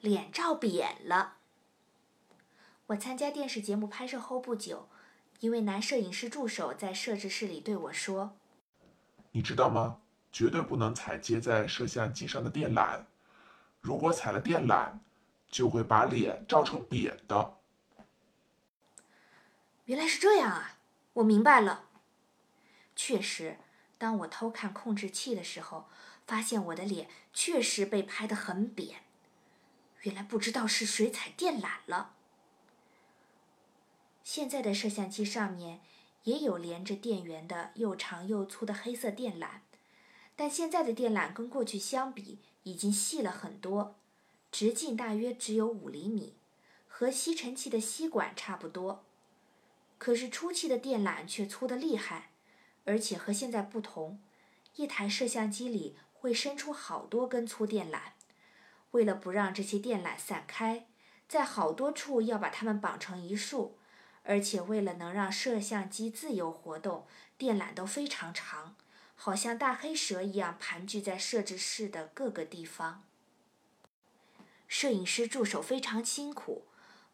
脸照扁了。我参加电视节目拍摄后不久，一位男摄影师助手在摄制室里对我说：“你知道吗？绝对不能踩接在摄像机上的电缆，如果踩了电缆，就会把脸照成扁的。”原来是这样啊！我明白了。确实，当我偷看控制器的时候，发现我的脸确实被拍得很扁。原来不知道是谁踩电缆了。现在的摄像机上面也有连着电源的又长又粗的黑色电缆，但现在的电缆跟过去相比已经细了很多，直径大约只有五厘米，和吸尘器的吸管差不多。可是初期的电缆却粗得厉害，而且和现在不同，一台摄像机里会伸出好多根粗电缆，为了不让这些电缆散开，在好多处要把它们绑成一束。而且为了能让摄像机自由活动，电缆都非常长，好像大黑蛇一样盘踞在摄制室的各个地方。摄影师助手非常辛苦，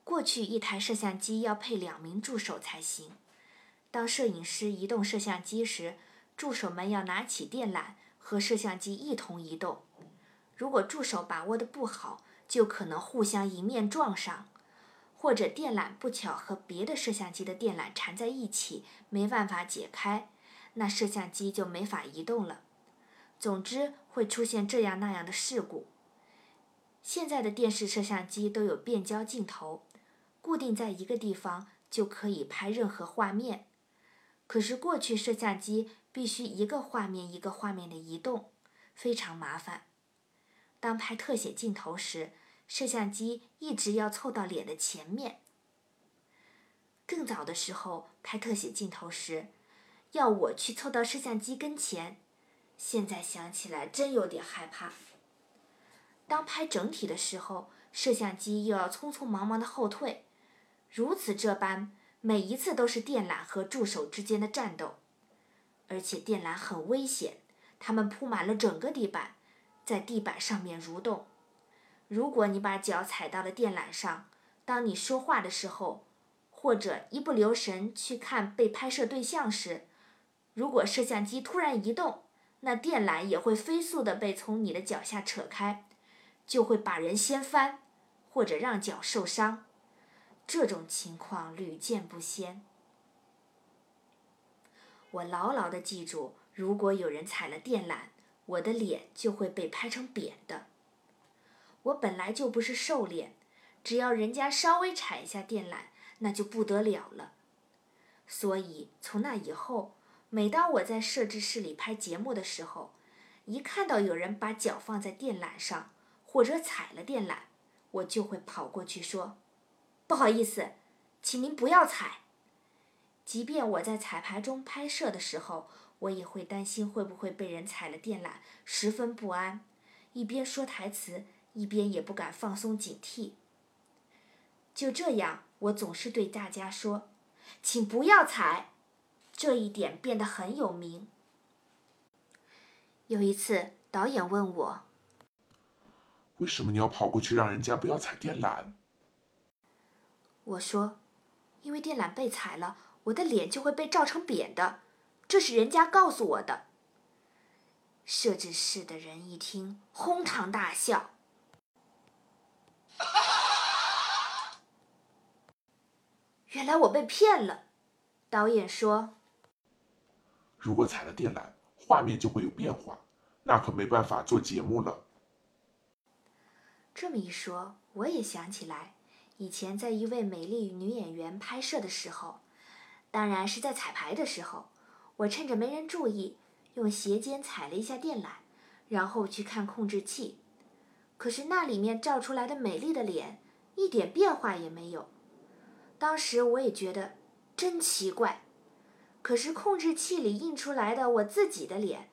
过去一台摄像机要配两名助手才行。当摄影师移动摄像机时，助手们要拿起电缆和摄像机一同移动。如果助手把握的不好，就可能互相迎面撞上。或者电缆不巧和别的摄像机的电缆缠在一起，没办法解开，那摄像机就没法移动了。总之会出现这样那样的事故。现在的电视摄像机都有变焦镜头，固定在一个地方就可以拍任何画面。可是过去摄像机必须一个画面一个画面的移动，非常麻烦。当拍特写镜头时，摄像机一直要凑到脸的前面。更早的时候拍特写镜头时，要我去凑到摄像机跟前，现在想起来真有点害怕。当拍整体的时候，摄像机又要匆匆忙忙的后退，如此这般，每一次都是电缆和助手之间的战斗，而且电缆很危险，它们铺满了整个地板，在地板上面蠕动。如果你把脚踩到了电缆上，当你说话的时候，或者一不留神去看被拍摄对象时，如果摄像机突然移动，那电缆也会飞速的被从你的脚下扯开，就会把人掀翻，或者让脚受伤。这种情况屡见不鲜。我牢牢的记住，如果有人踩了电缆，我的脸就会被拍成扁的。我本来就不是瘦脸，只要人家稍微踩一下电缆，那就不得了了。所以从那以后，每当我在摄制室里拍节目的时候，一看到有人把脚放在电缆上或者踩了电缆，我就会跑过去说：“不好意思，请您不要踩。”即便我在彩排中拍摄的时候，我也会担心会不会被人踩了电缆，十分不安，一边说台词。一边也不敢放松警惕。就这样，我总是对大家说：“请不要踩。”这一点变得很有名。有一次，导演问我：“为什么你要跑过去让人家不要踩电缆？”我说：“因为电缆被踩了，我的脸就会被照成扁的，这是人家告诉我的。”摄制室的人一听，哄堂大笑。原来我被骗了，导演说：“如果踩了电缆，画面就会有变化，那可没办法做节目了。”这么一说，我也想起来，以前在一位美丽女演员拍摄的时候，当然是在彩排的时候，我趁着没人注意，用鞋尖踩了一下电缆，然后去看控制器，可是那里面照出来的美丽的脸，一点变化也没有。当时我也觉得真奇怪，可是控制器里印出来的我自己的脸，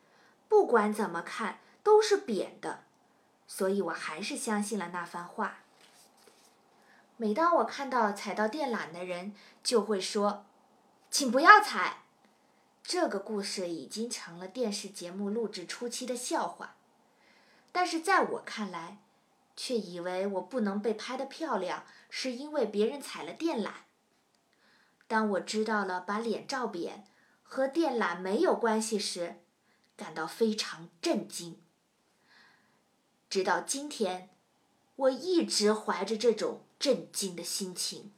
不管怎么看都是扁的，所以我还是相信了那番话。每当我看到踩到电缆的人，就会说：“请不要踩。”这个故事已经成了电视节目录制初期的笑话，但是在我看来，却以为我不能被拍得漂亮，是因为别人踩了电缆。当我知道了把脸照扁和电缆没有关系时，感到非常震惊。直到今天，我一直怀着这种震惊的心情。